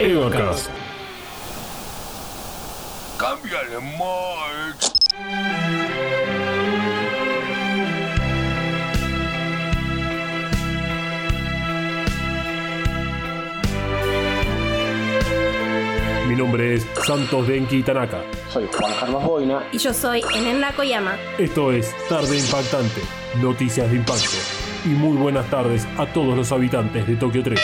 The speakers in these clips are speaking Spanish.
EvaCast. Cámbiale, Mike. Mi nombre es Santos Denki Tanaka. Soy Juan Carlos Boina. Y yo soy Enen Nakoyama. Esto es Tarde Impactante, Noticias de Impacto. Y muy buenas tardes a todos los habitantes de Tokio 3.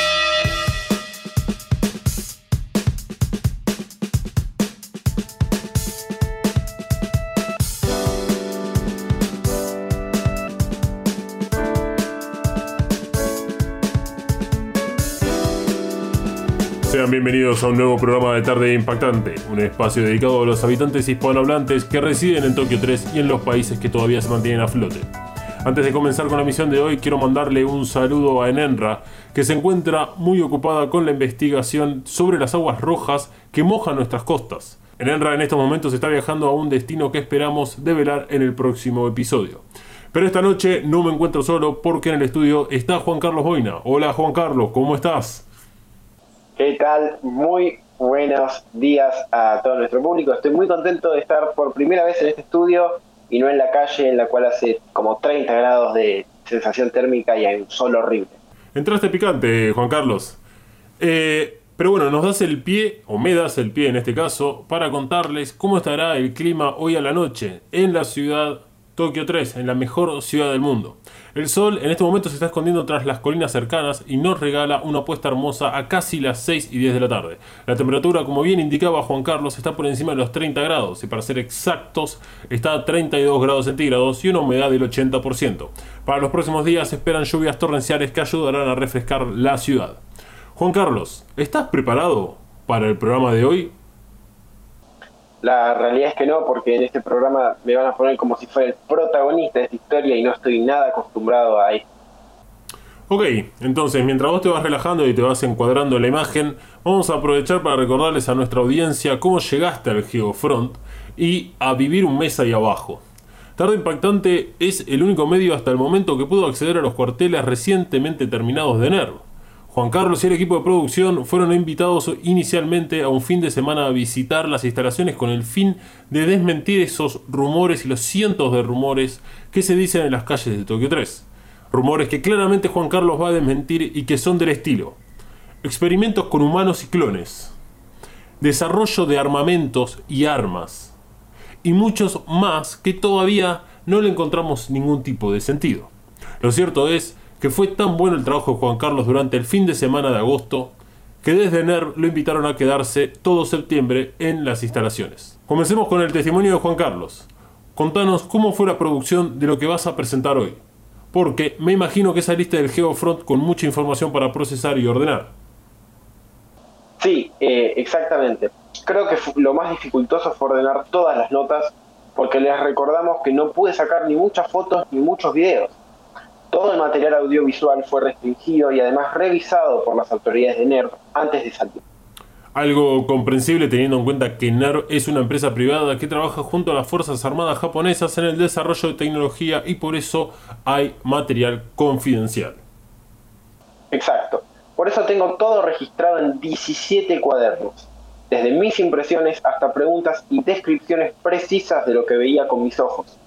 Sean bienvenidos a un nuevo programa de Tarde Impactante, un espacio dedicado a los habitantes hispanohablantes que residen en Tokio 3 y en los países que todavía se mantienen a flote. Antes de comenzar con la misión de hoy, quiero mandarle un saludo a Enenra, que se encuentra muy ocupada con la investigación sobre las aguas rojas que mojan nuestras costas. Enenra en estos momentos está viajando a un destino que esperamos develar en el próximo episodio. Pero esta noche no me encuentro solo porque en el estudio está Juan Carlos Boina. Hola Juan Carlos, ¿cómo estás? ¿Qué tal? Muy buenos días a todo nuestro público. Estoy muy contento de estar por primera vez en este estudio y no en la calle en la cual hace como 30 grados de sensación térmica y hay un sol horrible. Entraste picante, Juan Carlos. Eh, pero bueno, nos das el pie, o me das el pie en este caso, para contarles cómo estará el clima hoy a la noche en la ciudad Tokio 3, en la mejor ciudad del mundo. El sol en este momento se está escondiendo tras las colinas cercanas y nos regala una puesta hermosa a casi las 6 y 10 de la tarde. La temperatura, como bien indicaba Juan Carlos, está por encima de los 30 grados y para ser exactos está a 32 grados centígrados y una humedad del 80%. Para los próximos días esperan lluvias torrenciales que ayudarán a refrescar la ciudad. Juan Carlos, ¿estás preparado para el programa de hoy? La realidad es que no, porque en este programa me van a poner como si fuera el protagonista de esta historia y no estoy nada acostumbrado a esto. Ok, entonces mientras vos te vas relajando y te vas encuadrando en la imagen, vamos a aprovechar para recordarles a nuestra audiencia cómo llegaste al Geofront y a vivir un mes ahí abajo. Tarde Impactante es el único medio hasta el momento que pudo acceder a los cuarteles recientemente terminados de NERV. Juan Carlos y el equipo de producción fueron invitados inicialmente a un fin de semana a visitar las instalaciones con el fin de desmentir esos rumores y los cientos de rumores que se dicen en las calles de Tokio 3. Rumores que claramente Juan Carlos va a desmentir y que son del estilo. Experimentos con humanos y clones. Desarrollo de armamentos y armas. Y muchos más que todavía no le encontramos ningún tipo de sentido. Lo cierto es que fue tan bueno el trabajo de Juan Carlos durante el fin de semana de agosto que desde NERV lo invitaron a quedarse todo septiembre en las instalaciones. Comencemos con el testimonio de Juan Carlos. Contanos cómo fue la producción de lo que vas a presentar hoy, porque me imagino que saliste del Geofront con mucha información para procesar y ordenar. Sí, eh, exactamente. Creo que lo más dificultoso fue ordenar todas las notas porque les recordamos que no pude sacar ni muchas fotos ni muchos videos todo el material audiovisual fue restringido y además revisado por las autoridades de NERV antes de salir. Algo comprensible teniendo en cuenta que NERV es una empresa privada que trabaja junto a las Fuerzas Armadas japonesas en el desarrollo de tecnología y por eso hay material confidencial. Exacto. Por eso tengo todo registrado en 17 cuadernos, desde mis impresiones hasta preguntas y descripciones precisas de lo que veía con mis ojos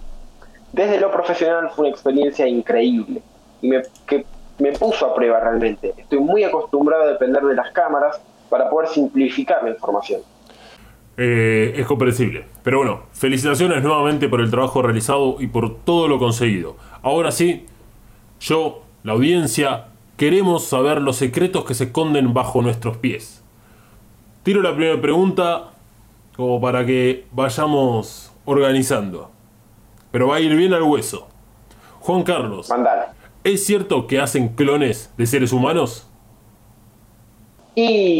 desde lo profesional fue una experiencia increíble y me, que me puso a prueba realmente. Estoy muy acostumbrado a depender de las cámaras para poder simplificar la información. Eh, es comprensible. Pero bueno, felicitaciones nuevamente por el trabajo realizado y por todo lo conseguido. Ahora sí, yo, la audiencia, queremos saber los secretos que se esconden bajo nuestros pies. Tiro la primera pregunta como para que vayamos organizando pero va a ir bien al hueso. Juan Carlos, Mandale. ¿es cierto que hacen clones de seres humanos? Y